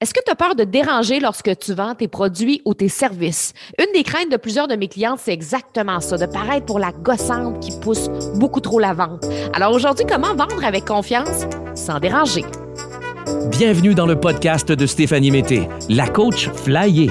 Est-ce que tu as peur de déranger lorsque tu vends tes produits ou tes services? Une des craintes de plusieurs de mes clientes, c'est exactement ça, de paraître pour la gossante qui pousse beaucoup trop la vente. Alors aujourd'hui, comment vendre avec confiance sans déranger? Bienvenue dans le podcast de Stéphanie Mété, la coach flyée.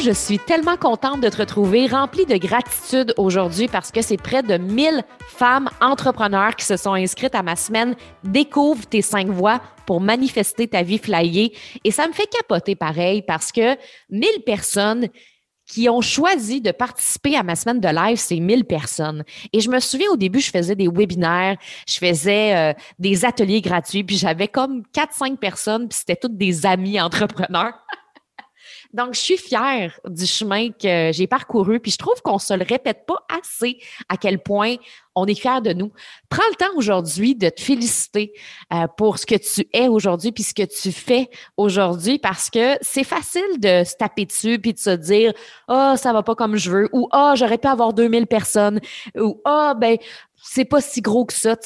je suis tellement contente de te retrouver, remplie de gratitude aujourd'hui parce que c'est près de 1000 femmes entrepreneurs qui se sont inscrites à ma semaine Découvre tes cinq voies pour manifester ta vie flyée. Et ça me fait capoter pareil parce que 1000 personnes qui ont choisi de participer à ma semaine de live, c'est 1000 personnes. Et je me souviens au début, je faisais des webinaires, je faisais euh, des ateliers gratuits, puis j'avais comme 4-5 personnes, puis c'était toutes des amis entrepreneurs. Donc, je suis fière du chemin que j'ai parcouru, puis je trouve qu'on se le répète pas assez à quel point on est fier de nous. Prends le temps aujourd'hui de te féliciter euh, pour ce que tu es aujourd'hui puis ce que tu fais aujourd'hui parce que c'est facile de se taper dessus puis de se dire "Ah, oh, ça va pas comme je veux" ou "Ah, j'aurais pu avoir 2000 personnes" ou "Ah, oh, ben c'est pas si gros que ça."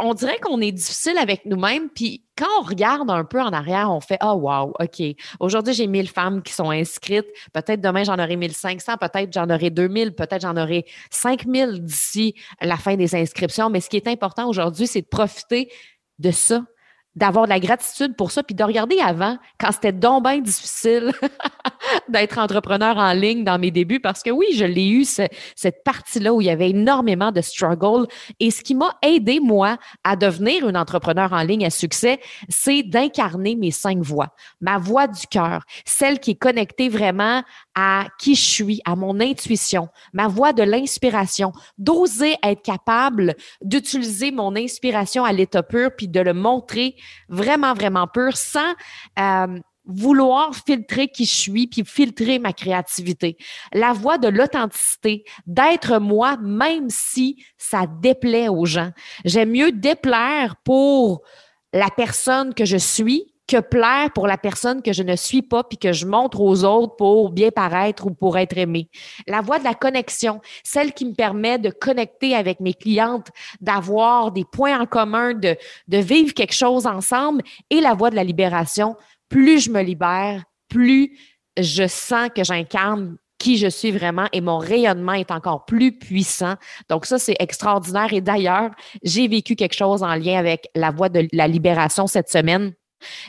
On dirait qu'on est difficile avec nous-mêmes puis quand on regarde un peu en arrière, on fait Ah, oh, wow, OK. Aujourd'hui, j'ai 1000 femmes qui sont inscrites. Peut-être demain, j'en aurai 1500, peut-être j'en aurai 2000, peut-être j'en aurai 5000 d'ici la fin des inscriptions. Mais ce qui est important aujourd'hui, c'est de profiter de ça, d'avoir la gratitude pour ça, puis de regarder avant, quand c'était donc bien difficile d'être entrepreneur en ligne dans mes débuts, parce que oui, je l'ai eu, cette partie-là où il y avait énormément de struggle. Et ce qui m'a aidé, moi, à devenir une entrepreneur en ligne à succès, c'est d'incarner mes cinq voix. Ma voix du cœur, celle qui est connectée vraiment à qui je suis, à mon intuition, ma voix de l'inspiration, d'oser être capable d'utiliser mon inspiration à l'état pur, puis de le montrer vraiment, vraiment pur, sans euh, vouloir filtrer qui je suis, puis filtrer ma créativité. La voix de l'authenticité, d'être moi, même si ça déplaît aux gens. J'aime mieux déplaire pour la personne que je suis que plaire pour la personne que je ne suis pas puis que je montre aux autres pour bien paraître ou pour être aimé. La voix de la connexion, celle qui me permet de connecter avec mes clientes, d'avoir des points en commun, de, de vivre quelque chose ensemble et la voix de la libération. Plus je me libère, plus je sens que j'incarne qui je suis vraiment et mon rayonnement est encore plus puissant. Donc ça, c'est extraordinaire. Et d'ailleurs, j'ai vécu quelque chose en lien avec la voix de la libération cette semaine.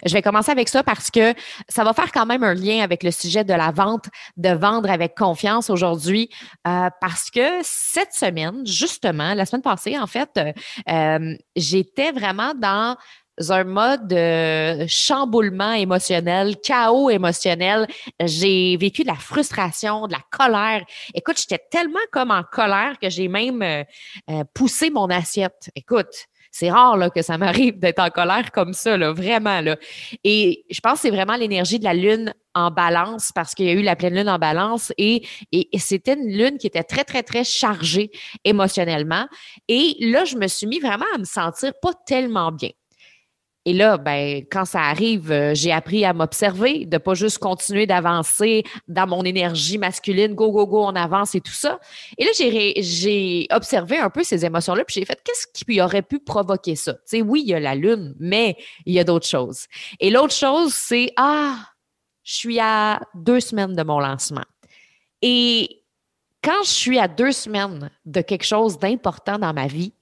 Je vais commencer avec ça parce que ça va faire quand même un lien avec le sujet de la vente, de vendre avec confiance aujourd'hui, euh, parce que cette semaine, justement, la semaine passée, en fait, euh, euh, j'étais vraiment dans un mode de chamboulement émotionnel, chaos émotionnel. J'ai vécu de la frustration, de la colère. Écoute, j'étais tellement comme en colère que j'ai même poussé mon assiette. Écoute, c'est rare là, que ça m'arrive d'être en colère comme ça, là, vraiment. Là. Et je pense que c'est vraiment l'énergie de la lune en balance parce qu'il y a eu la pleine lune en balance et, et, c'était une lune qui était très, très, très chargée émotionnellement. Et là, je me suis mis vraiment à me sentir pas tellement bien. Et là, ben, quand ça arrive, euh, j'ai appris à m'observer, de pas juste continuer d'avancer dans mon énergie masculine, go, go, go, on avance et tout ça. Et là, j'ai observé un peu ces émotions-là, puis j'ai fait, qu'est-ce qui aurait pu provoquer ça? Tu sais, oui, il y a la lune, mais il y a d'autres choses. Et l'autre chose, c'est, ah, je suis à deux semaines de mon lancement. Et quand je suis à deux semaines de quelque chose d'important dans ma vie,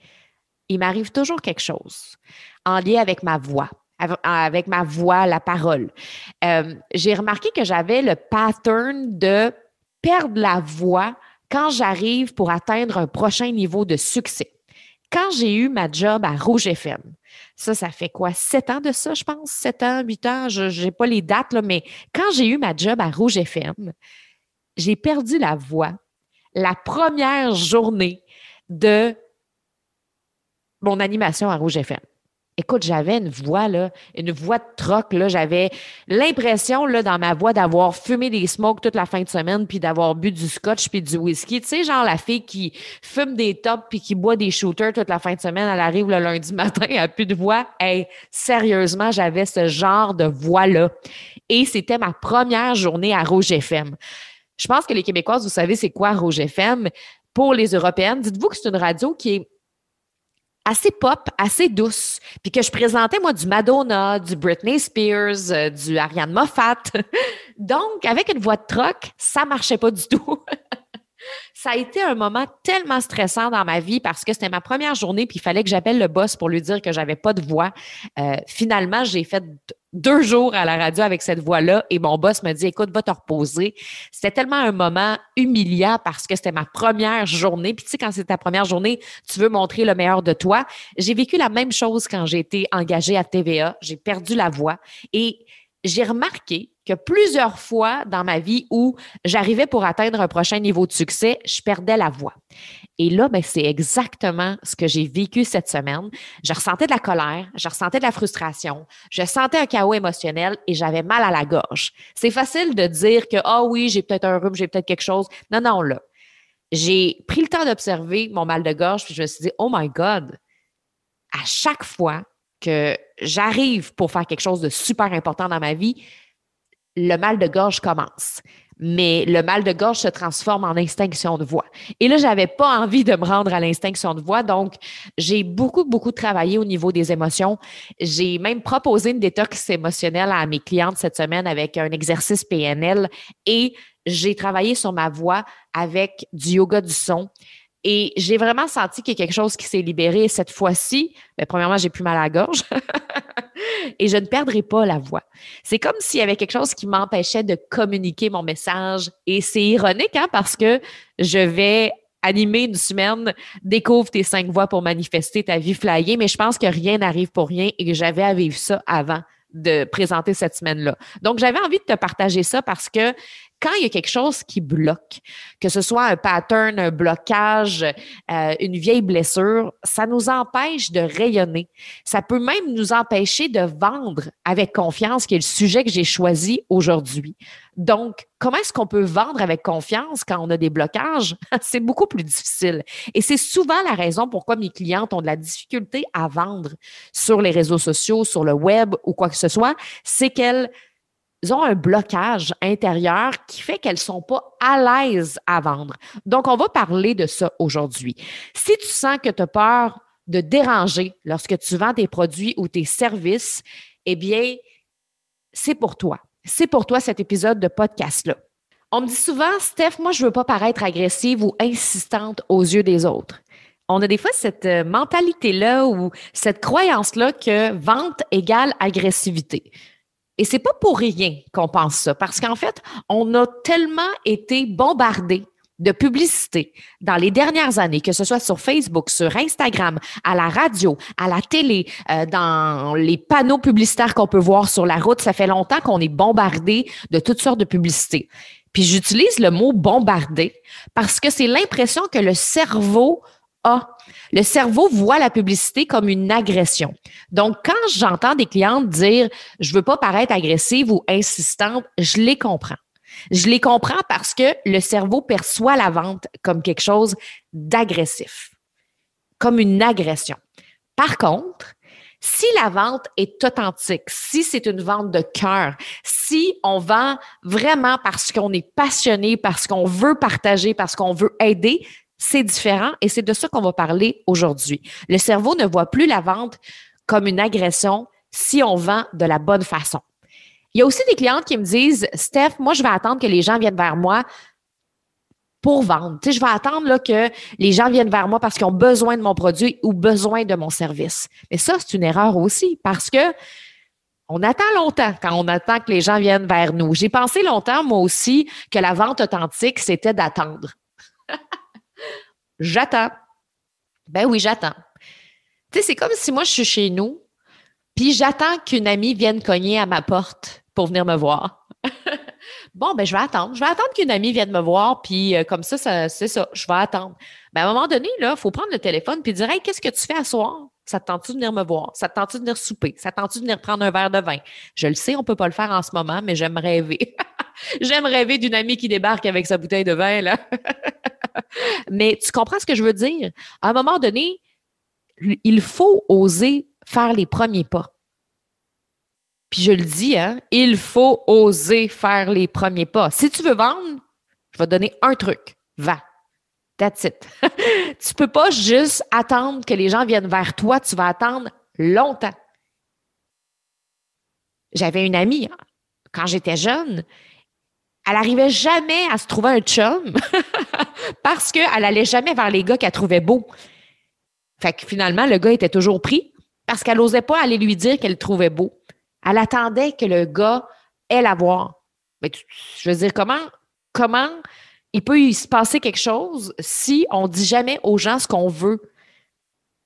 il m'arrive toujours quelque chose en lien avec ma voix, avec ma voix, la parole. Euh, j'ai remarqué que j'avais le pattern de perdre la voix quand j'arrive pour atteindre un prochain niveau de succès. Quand j'ai eu ma job à Rouge FM, ça, ça fait quoi? Sept ans de ça, je pense? Sept ans, huit ans, je n'ai pas les dates, mais quand j'ai eu ma job à Rouge FM, j'ai perdu la voix la première journée de mon animation à Rouge FM. Écoute, j'avais une voix, là, une voix de troc. J'avais l'impression, là, dans ma voix, d'avoir fumé des smokes toute la fin de semaine, puis d'avoir bu du scotch puis du whisky. Tu sais, genre la fille qui fume des tops puis qui boit des shooters toute la fin de semaine, elle arrive le lundi matin, elle a plus de voix. Hey, sérieusement, j'avais ce genre de voix-là. Et c'était ma première journée à Rouge FM. Je pense que les Québécoises, vous savez, c'est quoi Rouge FM? Pour les Européennes, dites-vous que c'est une radio qui est assez pop, assez douce, puis que je présentais moi du Madonna, du Britney Spears, euh, du Ariane Moffat. Donc, avec une voix de troc, ça marchait pas du tout. ça a été un moment tellement stressant dans ma vie parce que c'était ma première journée, puis il fallait que j'appelle le boss pour lui dire que j'avais pas de voix. Euh, finalement, j'ai fait deux jours à la radio avec cette voix-là et mon boss me dit écoute va te reposer. C'était tellement un moment humiliant parce que c'était ma première journée. Puis tu sais quand c'est ta première journée tu veux montrer le meilleur de toi. J'ai vécu la même chose quand j'ai été engagée à TVA j'ai perdu la voix et j'ai remarqué que plusieurs fois dans ma vie où j'arrivais pour atteindre un prochain niveau de succès, je perdais la voix. Et là, ben, c'est exactement ce que j'ai vécu cette semaine. Je ressentais de la colère, je ressentais de la frustration, je sentais un chaos émotionnel et j'avais mal à la gorge. C'est facile de dire que, ah oui, j'ai peut-être un rhume, j'ai peut-être quelque chose. Non, non, là. J'ai pris le temps d'observer mon mal de gorge, puis je me suis dit, oh my God, à chaque fois que j'arrive pour faire quelque chose de super important dans ma vie, le mal de gorge commence. Mais le mal de gorge se transforme en extinction de voix. Et là, j'avais pas envie de me rendre à l'extinction de voix. Donc, j'ai beaucoup, beaucoup travaillé au niveau des émotions. J'ai même proposé une détox émotionnelle à mes clientes cette semaine avec un exercice PNL et j'ai travaillé sur ma voix avec du yoga du son. Et j'ai vraiment senti qu'il y a quelque chose qui s'est libéré cette fois-ci. Ben, premièrement, j'ai plus mal à la gorge. et je ne perdrai pas la voix. C'est comme s'il y avait quelque chose qui m'empêchait de communiquer mon message. Et c'est ironique, hein, parce que je vais animer une semaine, découvre tes cinq voix pour manifester ta vie flyée, mais je pense que rien n'arrive pour rien et que j'avais à vivre ça avant de présenter cette semaine-là. Donc, j'avais envie de te partager ça parce que quand il y a quelque chose qui bloque, que ce soit un pattern, un blocage, euh, une vieille blessure, ça nous empêche de rayonner. Ça peut même nous empêcher de vendre avec confiance, qui est le sujet que j'ai choisi aujourd'hui. Donc, comment est-ce qu'on peut vendre avec confiance quand on a des blocages? c'est beaucoup plus difficile. Et c'est souvent la raison pourquoi mes clientes ont de la difficulté à vendre sur les réseaux sociaux, sur le web ou quoi que ce soit, c'est qu'elles ont un blocage intérieur qui fait qu'elles sont pas à l'aise à vendre. Donc, on va parler de ça aujourd'hui. Si tu sens que tu as peur de déranger lorsque tu vends tes produits ou tes services, eh bien, c'est pour toi. C'est pour toi cet épisode de podcast-là. On me dit souvent, Steph, moi, je veux pas paraître agressive ou insistante aux yeux des autres. On a des fois cette euh, mentalité-là ou cette croyance-là que vente égale agressivité. Et c'est pas pour rien qu'on pense ça, parce qu'en fait, on a tellement été bombardés de publicité dans les dernières années, que ce soit sur Facebook, sur Instagram, à la radio, à la télé, euh, dans les panneaux publicitaires qu'on peut voir sur la route. Ça fait longtemps qu'on est bombardé de toutes sortes de publicités. Puis j'utilise le mot bombardé parce que c'est l'impression que le cerveau a. Le cerveau voit la publicité comme une agression. Donc, quand j'entends des clientes dire je veux pas paraître agressive ou insistante, je les comprends. Je les comprends parce que le cerveau perçoit la vente comme quelque chose d'agressif, comme une agression. Par contre, si la vente est authentique, si c'est une vente de cœur, si on vend vraiment parce qu'on est passionné, parce qu'on veut partager, parce qu'on veut aider, c'est différent et c'est de ça qu'on va parler aujourd'hui. Le cerveau ne voit plus la vente comme une agression si on vend de la bonne façon. Il y a aussi des clientes qui me disent, Steph, moi, je vais attendre que les gens viennent vers moi pour vendre. Tu sais, je vais attendre que les gens viennent vers moi parce qu'ils ont besoin de mon produit ou besoin de mon service. Mais ça, c'est une erreur aussi parce que on attend longtemps quand on attend que les gens viennent vers nous. J'ai pensé longtemps, moi aussi, que la vente authentique, c'était d'attendre. J'attends. Ben oui, j'attends. Tu sais, c'est comme si moi, je suis chez nous, puis j'attends qu'une amie vienne cogner à ma porte pour venir me voir. bon, ben je vais attendre. Je vais attendre qu'une amie vienne me voir, puis euh, comme ça, c'est ça, je vais attendre. Ben, à un moment donné, il faut prendre le téléphone puis dire Hey, qu'est-ce que tu fais à soir? Ça te tente-tu de venir me voir? Ça te tente-tu de venir souper? Ça te tente-tu de venir prendre un verre de vin? Je le sais, on peut pas le faire en ce moment, mais j'aime rêver. j'aime rêver d'une amie qui débarque avec sa bouteille de vin, là. mais tu comprends ce que je veux dire? À un moment donné, il faut oser faire les premiers pas. Puis je le dis, hein, il faut oser faire les premiers pas. Si tu veux vendre, je vais te donner un truc. Va. That's it. tu peux pas juste attendre que les gens viennent vers toi, tu vas attendre longtemps. J'avais une amie, hein, quand j'étais jeune, elle n'arrivait jamais à se trouver un chum parce qu'elle allait jamais vers les gars qu'elle trouvait beaux. Fait que finalement, le gars était toujours pris parce qu'elle n'osait pas aller lui dire qu'elle le trouvait beau. Elle attendait que le gars ait la voir. Mais je veux dire, comment, comment il peut y se passer quelque chose si on dit jamais aux gens ce qu'on veut?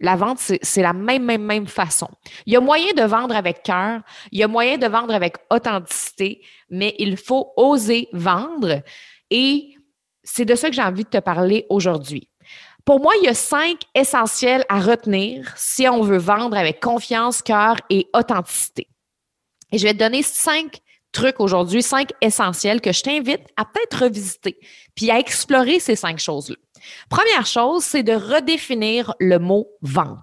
La vente, c'est la même, même, même façon. Il y a moyen de vendre avec cœur, il y a moyen de vendre avec authenticité, mais il faut oser vendre. Et c'est de ça que j'ai envie de te parler aujourd'hui. Pour moi, il y a cinq essentiels à retenir si on veut vendre avec confiance, cœur et authenticité. Et je vais te donner cinq trucs aujourd'hui, cinq essentiels que je t'invite à peut-être revisiter, puis à explorer ces cinq choses-là. Première chose, c'est de redéfinir le mot vente.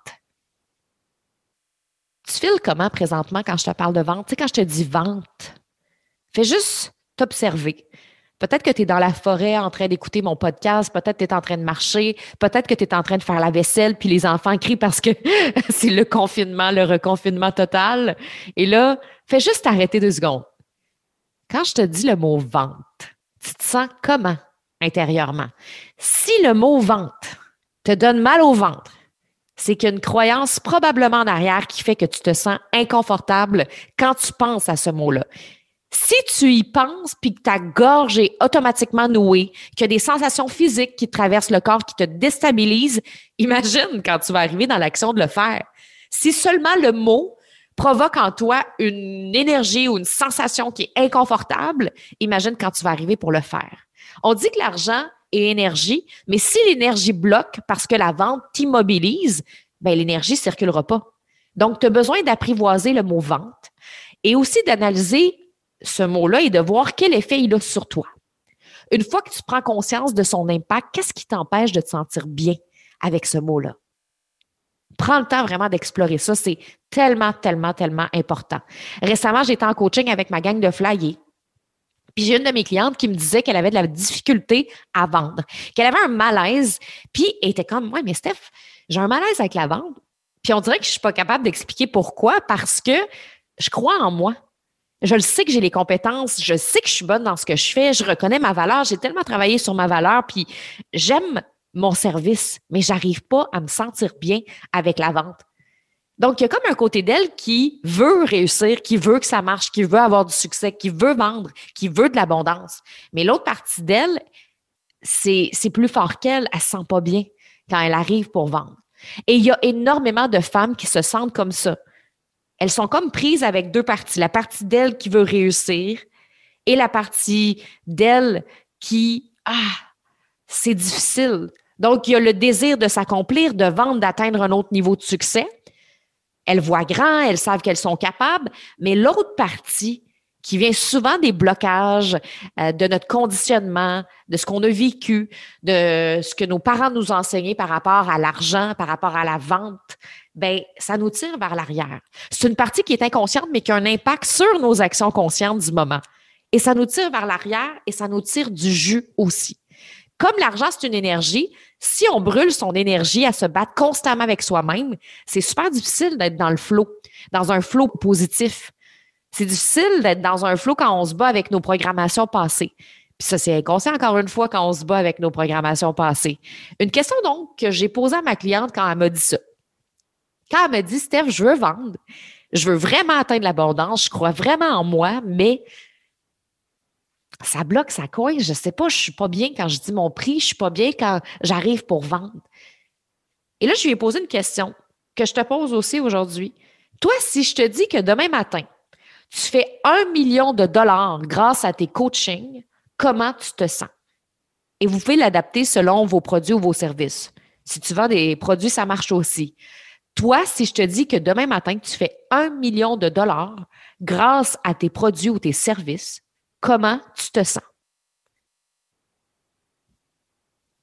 Tu files comment présentement quand je te parle de vente? Tu sais, quand je te dis vente, fais juste t'observer. Peut-être que tu es dans la forêt en train d'écouter mon podcast, peut-être que tu es en train de marcher, peut-être que tu es en train de faire la vaisselle, puis les enfants crient parce que c'est le confinement, le reconfinement total. Et là, fais juste t'arrêter deux secondes. Quand je te dis le mot vente, tu te sens comment intérieurement? Si le mot vente te donne mal au ventre, c'est qu'il y a une croyance probablement en arrière qui fait que tu te sens inconfortable quand tu penses à ce mot-là. Si tu y penses puis que ta gorge est automatiquement nouée, qu'il y a des sensations physiques qui traversent le corps qui te déstabilisent, imagine quand tu vas arriver dans l'action de le faire. Si seulement le mot provoque en toi une énergie ou une sensation qui est inconfortable, imagine quand tu vas arriver pour le faire. On dit que l'argent est énergie, mais si l'énergie bloque parce que la vente t'immobilise, ben l'énergie circulera pas. Donc, tu as besoin d'apprivoiser le mot vente et aussi d'analyser ce mot-là et de voir quel effet il a sur toi. Une fois que tu prends conscience de son impact, qu'est-ce qui t'empêche de te sentir bien avec ce mot-là? Prends le temps vraiment d'explorer ça. C'est tellement, tellement, tellement important. Récemment, j'étais en coaching avec ma gang de flyers. Puis j'ai une de mes clientes qui me disait qu'elle avait de la difficulté à vendre, qu'elle avait un malaise. Puis elle était comme, ouais, mais Steph, j'ai un malaise avec la vente. Puis on dirait que je suis pas capable d'expliquer pourquoi, parce que je crois en moi. Je le sais que j'ai les compétences, je sais que je suis bonne dans ce que je fais, je reconnais ma valeur, j'ai tellement travaillé sur ma valeur, puis j'aime mon service, mais j'arrive pas à me sentir bien avec la vente. Donc, il y a comme un côté d'elle qui veut réussir, qui veut que ça marche, qui veut avoir du succès, qui veut vendre, qui veut de l'abondance. Mais l'autre partie d'elle, c'est, plus fort qu'elle, elle se sent pas bien quand elle arrive pour vendre. Et il y a énormément de femmes qui se sentent comme ça. Elles sont comme prises avec deux parties. La partie d'elle qui veut réussir et la partie d'elle qui, ah, c'est difficile. Donc, il y a le désir de s'accomplir, de vendre, d'atteindre un autre niveau de succès. Elles voient grand, elles savent qu'elles sont capables, mais l'autre partie qui vient souvent des blocages euh, de notre conditionnement, de ce qu'on a vécu, de ce que nos parents nous ont enseigné par rapport à l'argent, par rapport à la vente, ben ça nous tire vers l'arrière. C'est une partie qui est inconsciente, mais qui a un impact sur nos actions conscientes du moment. Et ça nous tire vers l'arrière et ça nous tire du jus aussi. Comme l'argent, c'est une énergie, si on brûle son énergie à se battre constamment avec soi-même, c'est super difficile d'être dans le flot, dans un flot positif. C'est difficile d'être dans un flot quand on se bat avec nos programmations passées. Puis ça, c'est inconscient encore une fois quand on se bat avec nos programmations passées. Une question donc que j'ai posée à ma cliente quand elle m'a dit ça. Quand elle m'a dit, Steph, je veux vendre, je veux vraiment atteindre l'abondance, je crois vraiment en moi, mais ça bloque, ça coince. Je sais pas, je suis pas bien quand je dis mon prix, je suis pas bien quand j'arrive pour vendre. Et là, je lui ai posé une question que je te pose aussi aujourd'hui. Toi, si je te dis que demain matin, tu fais un million de dollars grâce à tes coachings, comment tu te sens? Et vous pouvez l'adapter selon vos produits ou vos services. Si tu vends des produits, ça marche aussi. Toi, si je te dis que demain matin, tu fais un million de dollars grâce à tes produits ou tes services, comment tu te sens?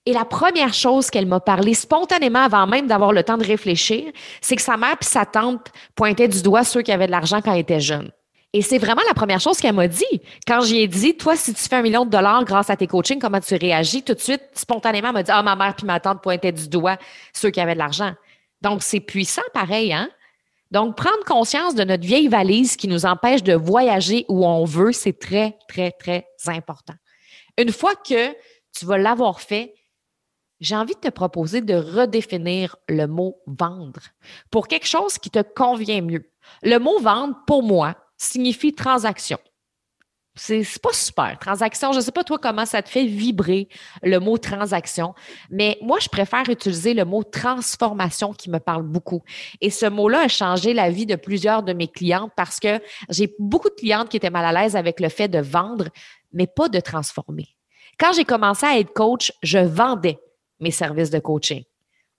Et la première chose qu'elle m'a parlé spontanément avant même d'avoir le temps de réfléchir, c'est que sa mère et sa tante pointaient du doigt ceux qui avaient de l'argent quand ils étaient jeunes. Et c'est vraiment la première chose qu'elle m'a dit. Quand j'y ai dit, toi, si tu fais un million de dollars grâce à tes coachings, comment tu réagis? Tout de suite, spontanément, elle m'a dit, ah, ma mère puis ma tante pointaient du doigt ceux qui avaient de l'argent. Donc, c'est puissant pareil, hein? Donc, prendre conscience de notre vieille valise qui nous empêche de voyager où on veut, c'est très, très, très important. Une fois que tu vas l'avoir fait, j'ai envie de te proposer de redéfinir le mot vendre pour quelque chose qui te convient mieux. Le mot vendre, pour moi, signifie transaction. C'est pas super. Transaction, je ne sais pas toi comment ça te fait vibrer le mot transaction, mais moi, je préfère utiliser le mot transformation qui me parle beaucoup. Et ce mot-là a changé la vie de plusieurs de mes clientes parce que j'ai beaucoup de clientes qui étaient mal à l'aise avec le fait de vendre, mais pas de transformer. Quand j'ai commencé à être coach, je vendais mes services de coaching.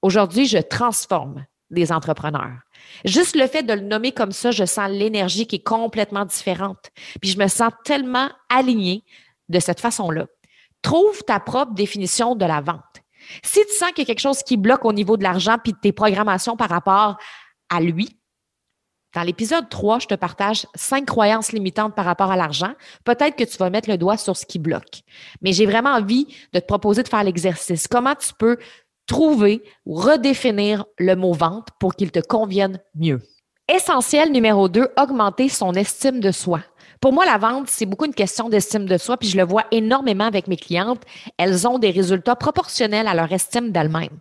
Aujourd'hui, je transforme des entrepreneurs. Juste le fait de le nommer comme ça, je sens l'énergie qui est complètement différente. Puis je me sens tellement alignée de cette façon-là. Trouve ta propre définition de la vente. Si tu sens qu'il y a quelque chose qui bloque au niveau de l'argent puis de tes programmations par rapport à lui, dans l'épisode 3, je te partage cinq croyances limitantes par rapport à l'argent. Peut-être que tu vas mettre le doigt sur ce qui bloque. Mais j'ai vraiment envie de te proposer de faire l'exercice. Comment tu peux trouver ou redéfinir le mot vente pour qu'il te convienne mieux. Essentiel numéro 2, augmenter son estime de soi. Pour moi, la vente, c'est beaucoup une question d'estime de soi, puis je le vois énormément avec mes clientes. Elles ont des résultats proportionnels à leur estime d'elles-mêmes.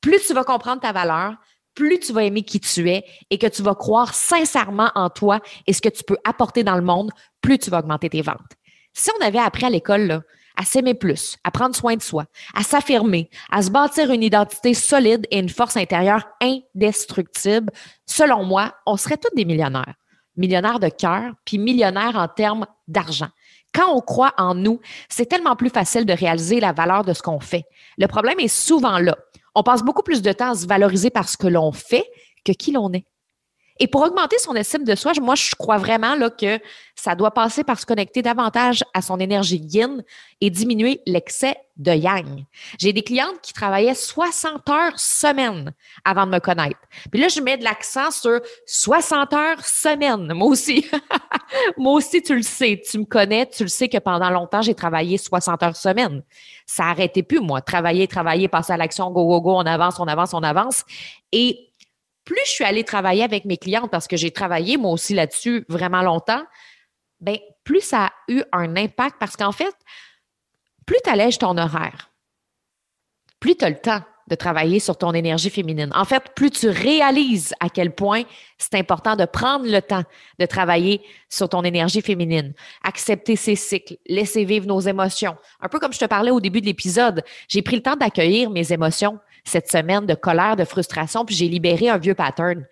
Plus tu vas comprendre ta valeur, plus tu vas aimer qui tu es et que tu vas croire sincèrement en toi et ce que tu peux apporter dans le monde, plus tu vas augmenter tes ventes. Si on avait appris à l'école, à s'aimer plus, à prendre soin de soi, à s'affirmer, à se bâtir une identité solide et une force intérieure indestructible, selon moi, on serait tous des millionnaires. Millionnaires de cœur, puis millionnaires en termes d'argent. Quand on croit en nous, c'est tellement plus facile de réaliser la valeur de ce qu'on fait. Le problème est souvent là. On passe beaucoup plus de temps à se valoriser par ce que l'on fait que qui l'on est. Et pour augmenter son estime de soi, moi, je crois vraiment là, que ça doit passer par se connecter davantage à son énergie yin et diminuer l'excès de yang. J'ai des clientes qui travaillaient 60 heures semaine avant de me connaître. Puis là, je mets de l'accent sur 60 heures semaine. Moi aussi. Moi aussi, tu le sais. Tu me connais, tu le sais que pendant longtemps, j'ai travaillé 60 heures semaine. Ça n'arrêtait plus, moi. Travailler, travailler, passer à l'action, go, go, go, on avance, on avance, on avance. Et plus je suis allée travailler avec mes clientes parce que j'ai travaillé moi aussi là-dessus vraiment longtemps, ben plus ça a eu un impact parce qu'en fait, plus tu allèges ton horaire, plus tu as le temps de travailler sur ton énergie féminine. En fait, plus tu réalises à quel point c'est important de prendre le temps de travailler sur ton énergie féminine, accepter ses cycles, laisser vivre nos émotions. Un peu comme je te parlais au début de l'épisode, j'ai pris le temps d'accueillir mes émotions cette semaine de colère, de frustration, puis j'ai libéré un vieux pattern.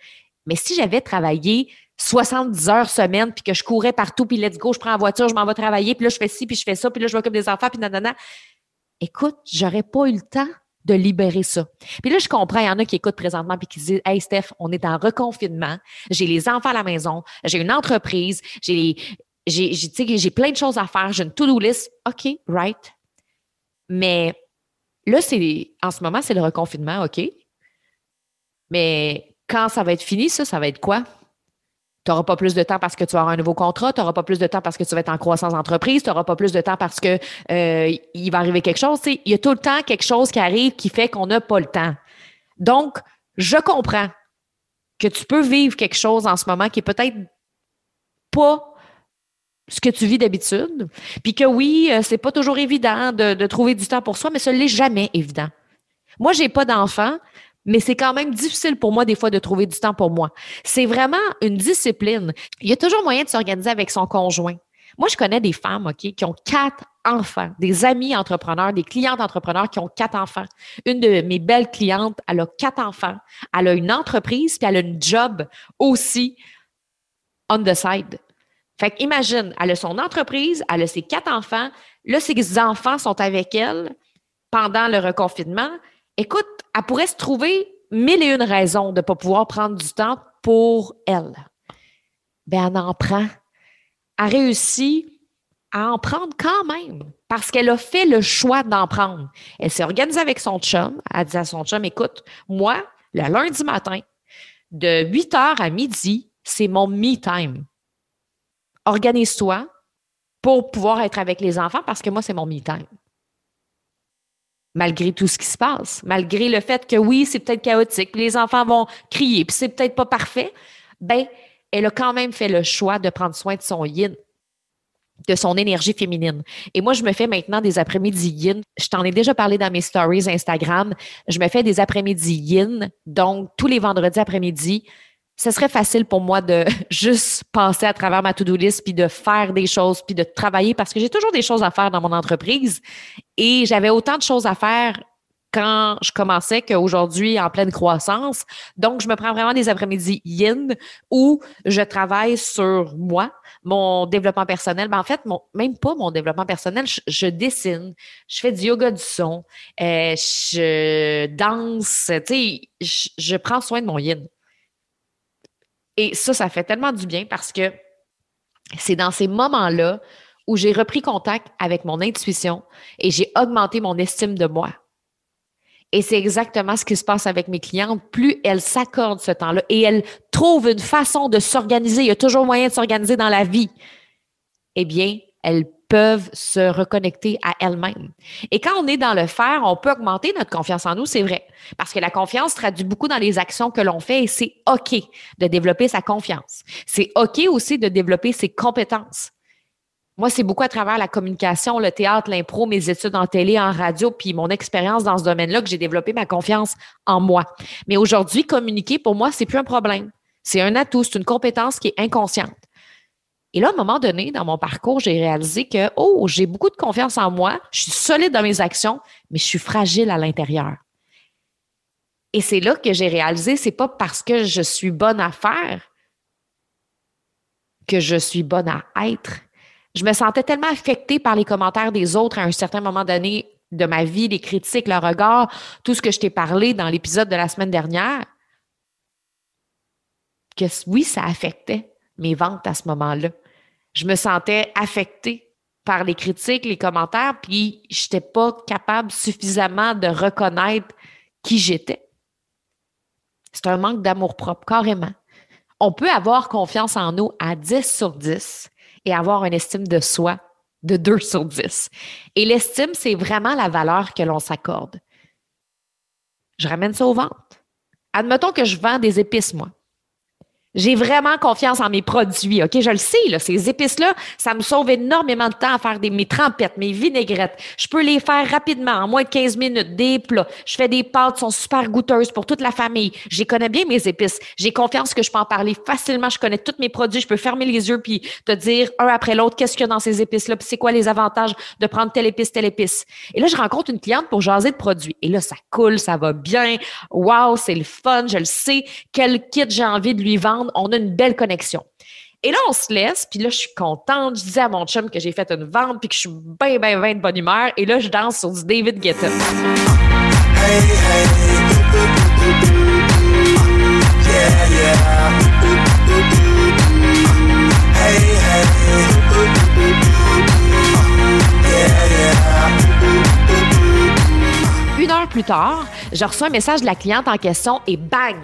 Mais si j'avais travaillé 70 heures semaine, puis que je courais partout, puis let's go, je prends la voiture, je m'en vais travailler, puis là, je fais ci, puis je fais ça, puis là, je m'occupe des enfants, puis nanana. Écoute, j'aurais pas eu le temps de libérer ça. Puis là, je comprends, il y en a qui écoutent présentement puis qui disent Hey Steph, on est en reconfinement, j'ai les enfants à la maison, j'ai une entreprise, j'ai j'ai j'ai plein de choses à faire, j'ai une to-do list. OK, right. Mais Là, c'est en ce moment, c'est le reconfinement, OK? Mais quand ça va être fini, ça, ça va être quoi? Tu n'auras pas plus de temps parce que tu vas un nouveau contrat, tu n'auras pas plus de temps parce que tu vas être en croissance d'entreprise, tu n'auras pas plus de temps parce que euh, il va arriver quelque chose. Il y a tout le temps quelque chose qui arrive qui fait qu'on n'a pas le temps. Donc, je comprends que tu peux vivre quelque chose en ce moment qui est peut-être pas ce que tu vis d'habitude. Puis que oui, euh, c'est pas toujours évident de, trouver du temps pour soi, mais ce n'est jamais évident. Moi, j'ai pas d'enfant, mais c'est quand même difficile pour moi des fois de trouver du temps pour moi. C'est vraiment une discipline. Il y a toujours moyen de s'organiser avec son conjoint. Moi, je connais des femmes, OK, qui ont quatre enfants, des amis entrepreneurs, des clientes entrepreneurs qui ont quatre enfants. Une de mes belles clientes, elle a quatre enfants. Elle a une entreprise, puis elle a une job aussi on the side. Fait qu'imagine, elle a son entreprise, elle a ses quatre enfants. Là, ses enfants sont avec elle pendant le reconfinement. Écoute, elle pourrait se trouver mille et une raisons de ne pas pouvoir prendre du temps pour elle. Ben, elle en prend. Elle réussit à en prendre quand même parce qu'elle a fait le choix d'en prendre. Elle s'est organisée avec son chum. Elle dit à son chum, écoute, moi, le lundi matin, de 8 h à midi, c'est mon me time. Organise-toi pour pouvoir être avec les enfants parce que moi, c'est mon me time. Malgré tout ce qui se passe, malgré le fait que oui, c'est peut-être chaotique, puis les enfants vont crier, puis c'est peut-être pas parfait, ben, elle a quand même fait le choix de prendre soin de son yin de son énergie féminine. Et moi, je me fais maintenant des après-midi yin. Je t'en ai déjà parlé dans mes stories Instagram. Je me fais des après-midi yin. Donc, tous les vendredis après-midi, ce serait facile pour moi de juste passer à travers ma to-do list puis de faire des choses puis de travailler parce que j'ai toujours des choses à faire dans mon entreprise et j'avais autant de choses à faire quand je commençais qu'aujourd'hui en pleine croissance. Donc, je me prends vraiment des après-midi yin où je travaille sur moi, mon développement personnel. Ben, en fait, mon, même pas mon développement personnel, je, dessine, je fais du yoga du son, euh, je danse, tu sais, je, je prends soin de mon yin. Et ça, ça fait tellement du bien parce que c'est dans ces moments-là où j'ai repris contact avec mon intuition et j'ai augmenté mon estime de moi. Et c'est exactement ce qui se passe avec mes clientes. Plus elles s'accordent ce temps-là et elles trouvent une façon de s'organiser, il y a toujours moyen de s'organiser dans la vie, eh bien, elles peuvent se reconnecter à elles-mêmes. Et quand on est dans le faire, on peut augmenter notre confiance en nous, c'est vrai. Parce que la confiance traduit beaucoup dans les actions que l'on fait et c'est OK de développer sa confiance. C'est OK aussi de développer ses compétences. Moi, c'est beaucoup à travers la communication, le théâtre, l'impro, mes études en télé, en radio, puis mon expérience dans ce domaine-là que j'ai développé ma confiance en moi. Mais aujourd'hui, communiquer, pour moi, c'est plus un problème. C'est un atout, c'est une compétence qui est inconsciente. Et là, à un moment donné, dans mon parcours, j'ai réalisé que, oh, j'ai beaucoup de confiance en moi, je suis solide dans mes actions, mais je suis fragile à l'intérieur. Et c'est là que j'ai réalisé, c'est pas parce que je suis bonne à faire que je suis bonne à être je me sentais tellement affectée par les commentaires des autres à un certain moment donné de ma vie, les critiques, le regard, tout ce que je t'ai parlé dans l'épisode de la semaine dernière, que oui, ça affectait mes ventes à ce moment-là. Je me sentais affectée par les critiques, les commentaires, puis je n'étais pas capable suffisamment de reconnaître qui j'étais. C'est un manque d'amour propre, carrément. On peut avoir confiance en nous à 10 sur 10 et avoir une estime de soi de 2 sur 10. Et l'estime, c'est vraiment la valeur que l'on s'accorde. Je ramène ça aux ventes. Admettons que je vends des épices, moi. J'ai vraiment confiance en mes produits, OK? Je le sais, là, ces épices-là, ça me sauve énormément de temps à faire mes trempettes, mes vinaigrettes. Je peux les faire rapidement, en moins de 15 minutes, des plats. Je fais des pâtes, sont super goûteuses pour toute la famille. J'y connais bien mes épices. J'ai confiance que je peux en parler facilement. Je connais tous mes produits. Je peux fermer les yeux puis te dire un après l'autre qu'est-ce qu'il y a dans ces épices-là, puis c'est quoi les avantages de prendre telle épice, telle épice? Et là, je rencontre une cliente pour jaser de produits. Et là, ça coule, ça va bien. Wow, c'est le fun, je le sais. Quel kit j'ai envie de lui vendre on a une belle connexion. Et là, on se laisse, puis là, je suis contente. Je disais à mon chum que j'ai fait une vente, puis que je suis bien, bien, bien de bonne humeur. Et là, je danse sur du David Guetta. Une heure plus tard, je reçois un message de la cliente en question et bang!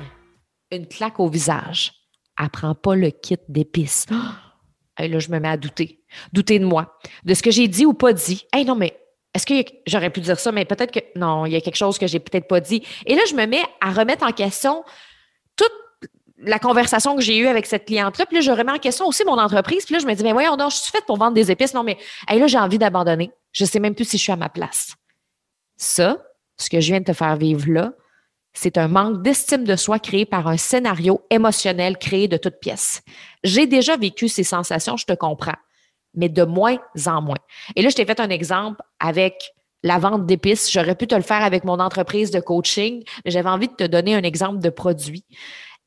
Une claque au visage elle prend pas le kit d'épices. Et là, je me mets à douter. Douter de moi, de ce que j'ai dit ou pas dit. Hey, non, mais est-ce que j'aurais pu dire ça, mais peut-être que non, il y a quelque chose que j'ai peut-être pas dit. Et là, je me mets à remettre en question toute la conversation que j'ai eue avec cette cliente-là. Puis là, je remets en question aussi mon entreprise. Puis là, je me dis, mais voyons, non, je suis faite pour vendre des épices. Non, mais hey, là, j'ai envie d'abandonner. Je sais même plus si je suis à ma place. Ça, ce que je viens de te faire vivre là, c'est un manque d'estime de soi créé par un scénario émotionnel créé de toutes pièces. J'ai déjà vécu ces sensations, je te comprends, mais de moins en moins. Et là, je t'ai fait un exemple avec la vente d'épices. J'aurais pu te le faire avec mon entreprise de coaching, mais j'avais envie de te donner un exemple de produit.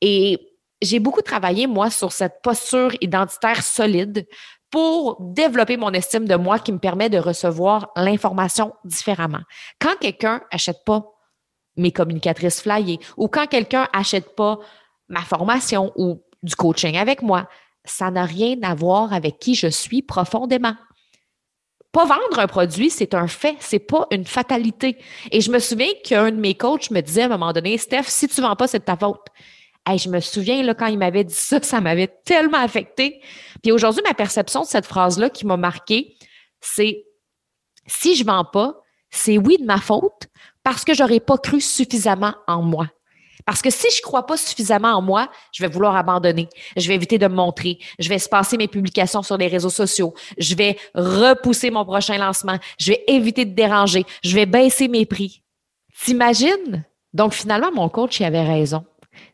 Et j'ai beaucoup travaillé, moi, sur cette posture identitaire solide pour développer mon estime de moi qui me permet de recevoir l'information différemment. Quand quelqu'un achète pas mes communicatrices flyées ou quand quelqu'un achète pas ma formation ou du coaching avec moi, ça n'a rien à voir avec qui je suis profondément. Pas vendre un produit, c'est un fait, c'est pas une fatalité. Et je me souviens qu'un de mes coachs me disait à un moment donné, Steph, si tu vends pas, c'est de ta faute. Et je me souviens, là, quand il m'avait dit ça, ça m'avait tellement affecté. Puis aujourd'hui, ma perception de cette phrase-là qui m'a marqué, c'est si je vends pas, c'est oui de ma faute parce que j'aurais pas cru suffisamment en moi. Parce que si je ne crois pas suffisamment en moi, je vais vouloir abandonner. Je vais éviter de me montrer. Je vais espacer mes publications sur les réseaux sociaux. Je vais repousser mon prochain lancement. Je vais éviter de déranger. Je vais baisser mes prix. T'imagines? Donc finalement, mon coach, il avait raison.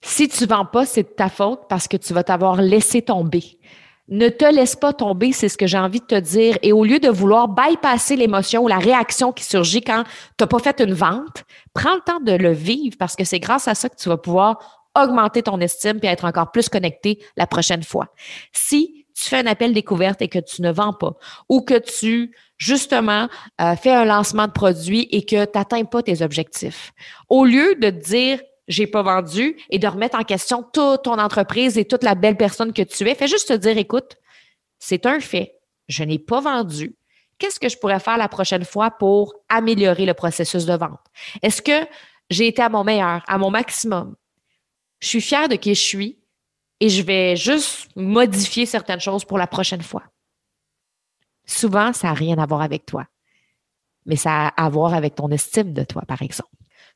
Si tu vends pas, c'est de ta faute parce que tu vas t'avoir laissé tomber. Ne te laisse pas tomber, c'est ce que j'ai envie de te dire. Et au lieu de vouloir bypasser l'émotion ou la réaction qui surgit quand tu n'as pas fait une vente, prends le temps de le vivre parce que c'est grâce à ça que tu vas pouvoir augmenter ton estime et être encore plus connecté la prochaine fois. Si tu fais un appel découverte et que tu ne vends pas ou que tu justement euh, fais un lancement de produit et que tu n'atteins pas tes objectifs, au lieu de te dire j'ai pas vendu et de remettre en question toute ton entreprise et toute la belle personne que tu es. Fais juste te dire, écoute, c'est un fait. Je n'ai pas vendu. Qu'est-ce que je pourrais faire la prochaine fois pour améliorer le processus de vente? Est-ce que j'ai été à mon meilleur, à mon maximum? Je suis fière de qui je suis et je vais juste modifier certaines choses pour la prochaine fois. Souvent, ça n'a rien à voir avec toi, mais ça a à voir avec ton estime de toi, par exemple.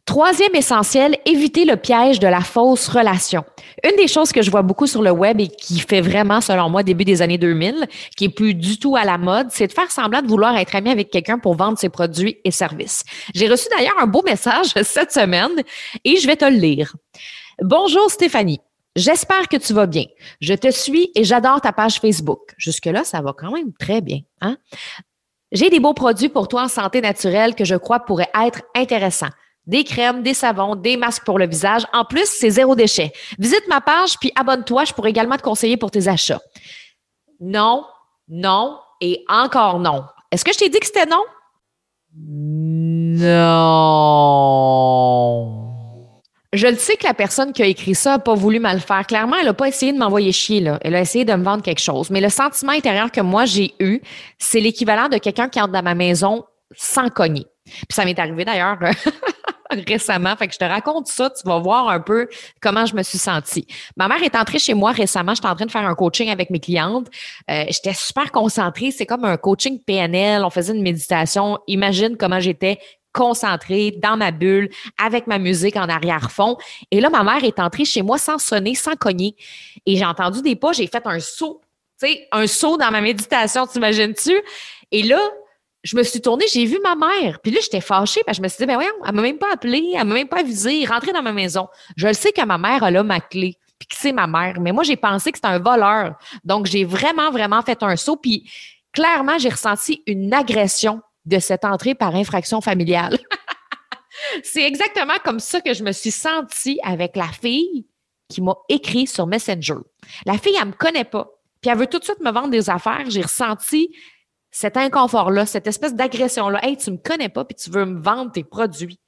Troisième essentiel, éviter le piège de la fausse relation. Une des choses que je vois beaucoup sur le web et qui fait vraiment, selon moi, début des années 2000, qui est plus du tout à la mode, c'est de faire semblant de vouloir être ami avec quelqu'un pour vendre ses produits et services. J'ai reçu d'ailleurs un beau message cette semaine et je vais te le lire. Bonjour Stéphanie. J'espère que tu vas bien. Je te suis et j'adore ta page Facebook. Jusque-là, ça va quand même très bien. Hein? J'ai des beaux produits pour toi en santé naturelle que je crois pourraient être intéressants des crèmes, des savons, des masques pour le visage. En plus, c'est zéro déchet. Visite ma page puis abonne-toi. Je pourrais également te conseiller pour tes achats. Non, non et encore non. Est-ce que je t'ai dit que c'était non? Non. Je le sais que la personne qui a écrit ça n'a pas voulu mal faire. Clairement, elle n'a pas essayé de m'envoyer chier. Elle a essayé de me vendre quelque chose. Mais le sentiment intérieur que moi, j'ai eu, c'est l'équivalent de quelqu'un qui entre dans ma maison sans cogner. Puis ça m'est arrivé d'ailleurs récemment. Fait que je te raconte ça, tu vas voir un peu comment je me suis sentie. Ma mère est entrée chez moi récemment. J'étais en train de faire un coaching avec mes clientes. Euh, j'étais super concentrée. C'est comme un coaching PNL. On faisait une méditation. Imagine comment j'étais concentrée dans ma bulle avec ma musique en arrière-fond. Et là, ma mère est entrée chez moi sans sonner, sans cogner. Et j'ai entendu des pas. J'ai fait un saut. Tu sais, un saut dans ma méditation, t'imagines-tu? Et là, je me suis tournée, j'ai vu ma mère. Puis là, j'étais fâchée parce que je me suis dit, ben voyons, elle m'a même pas appelé, elle m'a même pas avisé, rentrée dans ma maison. Je le sais que ma mère a là ma clé, puis que c'est ma mère. Mais moi, j'ai pensé que c'était un voleur. Donc, j'ai vraiment, vraiment fait un saut. Puis clairement, j'ai ressenti une agression de cette entrée par infraction familiale. c'est exactement comme ça que je me suis sentie avec la fille qui m'a écrit sur Messenger. La fille, elle me connaît pas. Puis elle veut tout de suite me vendre des affaires. J'ai ressenti cet inconfort-là, cette espèce d'agression-là. Hey, tu me connais pas puis tu veux me vendre tes produits.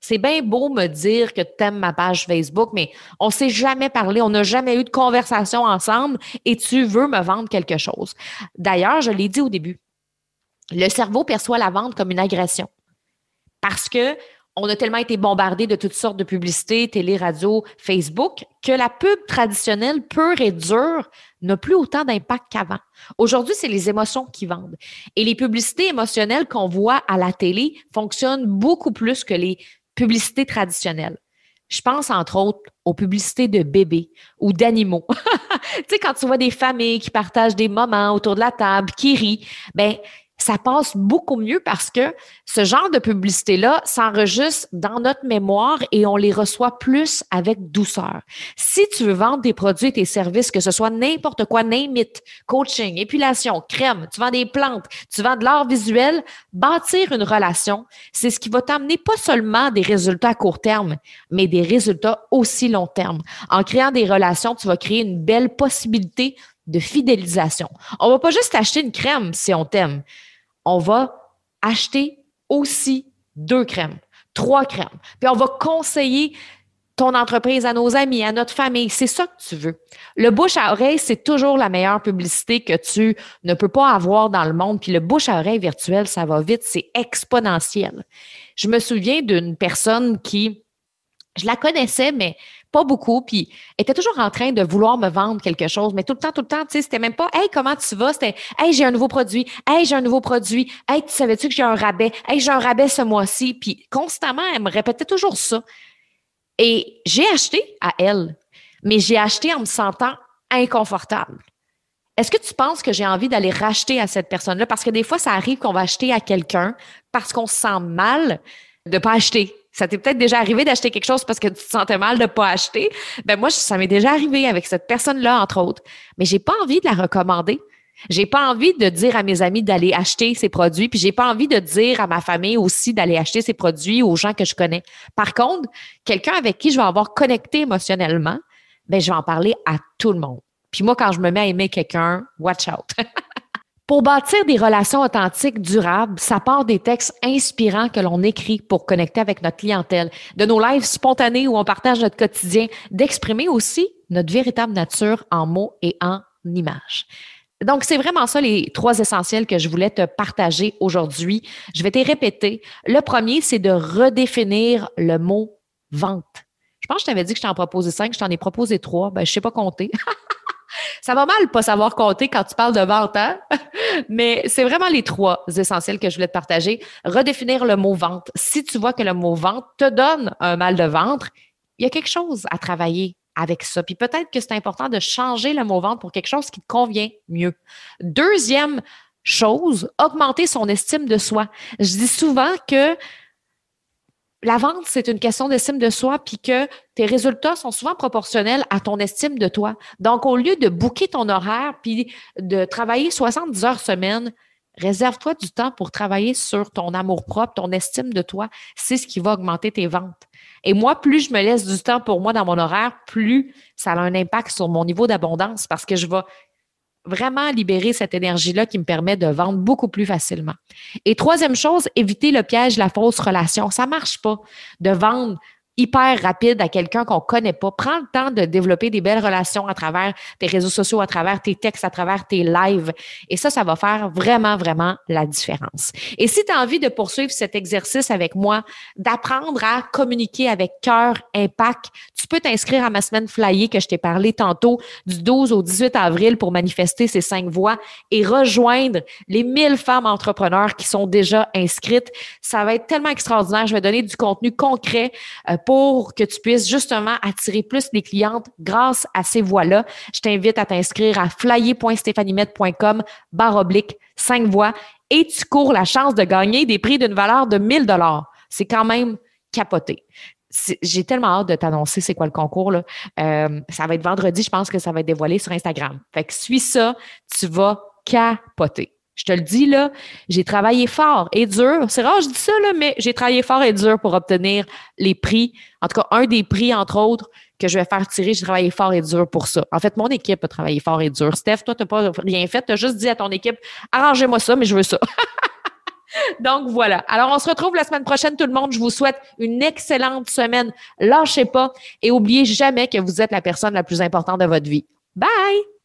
C'est bien beau me dire que tu aimes ma page Facebook, mais on s'est jamais parlé, on n'a jamais eu de conversation ensemble et tu veux me vendre quelque chose. D'ailleurs, je l'ai dit au début, le cerveau perçoit la vente comme une agression parce que on a tellement été bombardé de toutes sortes de publicités, télé, radio, Facebook, que la pub traditionnelle pure et dure n'a plus autant d'impact qu'avant. Aujourd'hui, c'est les émotions qui vendent. Et les publicités émotionnelles qu'on voit à la télé fonctionnent beaucoup plus que les publicités traditionnelles. Je pense entre autres aux publicités de bébés ou d'animaux. tu sais, quand tu vois des familles qui partagent des moments autour de la table, qui rient, ben ça passe beaucoup mieux parce que ce genre de publicité-là s'enregistre dans notre mémoire et on les reçoit plus avec douceur. Si tu veux vendre des produits et tes services, que ce soit n'importe quoi, name it, coaching, épilation, crème, tu vends des plantes, tu vends de l'art visuel, bâtir une relation, c'est ce qui va t'amener pas seulement des résultats à court terme, mais des résultats aussi long terme. En créant des relations, tu vas créer une belle possibilité de fidélisation. On va pas juste acheter une crème si on t'aime on va acheter aussi deux crèmes, trois crèmes. Puis on va conseiller ton entreprise à nos amis, à notre famille. C'est ça que tu veux. Le bouche à oreille, c'est toujours la meilleure publicité que tu ne peux pas avoir dans le monde. Puis le bouche à oreille virtuel, ça va vite, c'est exponentiel. Je me souviens d'une personne qui, je la connaissais, mais pas beaucoup, puis était toujours en train de vouloir me vendre quelque chose, mais tout le temps, tout le temps, tu sais, c'était même pas Hey, comment tu vas? C'était Hey, j'ai un nouveau produit, Hey, j'ai un nouveau produit, Hey, tu savais-tu que j'ai un rabais? Hey, j'ai un rabais ce mois-ci. Puis constamment, elle me répétait toujours ça. Et j'ai acheté à elle, mais j'ai acheté en me sentant inconfortable. Est-ce que tu penses que j'ai envie d'aller racheter à cette personne-là? Parce que des fois, ça arrive qu'on va acheter à quelqu'un parce qu'on se sent mal de ne pas acheter. Ça t'est peut-être déjà arrivé d'acheter quelque chose parce que tu te sentais mal de pas acheter. Ben moi, ça m'est déjà arrivé avec cette personne-là, entre autres. Mais j'ai pas envie de la recommander. J'ai pas envie de dire à mes amis d'aller acheter ces produits, puis j'ai pas envie de dire à ma famille aussi d'aller acheter ces produits aux gens que je connais. Par contre, quelqu'un avec qui je vais avoir connecté émotionnellement, ben je vais en parler à tout le monde. Puis moi, quand je me mets à aimer quelqu'un, watch out. Pour bâtir des relations authentiques durables, ça part des textes inspirants que l'on écrit pour connecter avec notre clientèle, de nos lives spontanés où on partage notre quotidien, d'exprimer aussi notre véritable nature en mots et en images. Donc, c'est vraiment ça les trois essentiels que je voulais te partager aujourd'hui. Je vais te répéter. Le premier, c'est de redéfinir le mot vente. Je pense que je t'avais dit que je t'en proposais cinq, je t'en ai proposé trois. Ben, je sais pas compter. Ça va mal pas savoir compter quand tu parles de vente, hein? mais c'est vraiment les trois essentiels que je voulais te partager. Redéfinir le mot vente. Si tu vois que le mot vente te donne un mal de ventre, il y a quelque chose à travailler avec ça. Puis peut-être que c'est important de changer le mot vente pour quelque chose qui te convient mieux. Deuxième chose, augmenter son estime de soi. Je dis souvent que la vente, c'est une question d'estime de soi, puis que tes résultats sont souvent proportionnels à ton estime de toi. Donc, au lieu de bouquer ton horaire, puis de travailler 70 heures semaine, réserve-toi du temps pour travailler sur ton amour propre, ton estime de toi. C'est ce qui va augmenter tes ventes. Et moi, plus je me laisse du temps pour moi dans mon horaire, plus ça a un impact sur mon niveau d'abondance parce que je vais vraiment libérer cette énergie-là qui me permet de vendre beaucoup plus facilement. Et troisième chose, éviter le piège la fausse relation. Ça marche pas de vendre hyper rapide à quelqu'un qu'on connaît pas. Prends le temps de développer des belles relations à travers tes réseaux sociaux, à travers tes textes, à travers tes lives. Et ça, ça va faire vraiment, vraiment la différence. Et si tu as envie de poursuivre cet exercice avec moi, d'apprendre à communiquer avec cœur, impact, tu peux t'inscrire à ma semaine flyée que je t'ai parlé tantôt du 12 au 18 avril pour manifester ces cinq voix et rejoindre les 1000 femmes entrepreneurs qui sont déjà inscrites. Ça va être tellement extraordinaire. Je vais donner du contenu concret euh, pour que tu puisses justement attirer plus les clientes grâce à ces voies-là. Je t'invite à t'inscrire à flyer.stéphaniemet.com barre oblique 5 voix et tu cours la chance de gagner des prix d'une valeur de 1000 dollars. C'est quand même capoté. J'ai tellement hâte de t'annoncer c'est quoi le concours. Là. Euh, ça va être vendredi, je pense que ça va être dévoilé sur Instagram. Fait que suis ça, tu vas capoter. Je te le dis, là, j'ai travaillé fort et dur. C'est rare, je dis ça, là, mais j'ai travaillé fort et dur pour obtenir les prix. En tout cas, un des prix, entre autres, que je vais faire tirer, j'ai travaillé fort et dur pour ça. En fait, mon équipe a travaillé fort et dur. Steph, toi, tu n'as pas rien fait. Tu as juste dit à ton équipe, arrangez-moi ça, mais je veux ça. Donc voilà. Alors, on se retrouve la semaine prochaine, tout le monde. Je vous souhaite une excellente semaine. Lâchez pas et oubliez jamais que vous êtes la personne la plus importante de votre vie. Bye!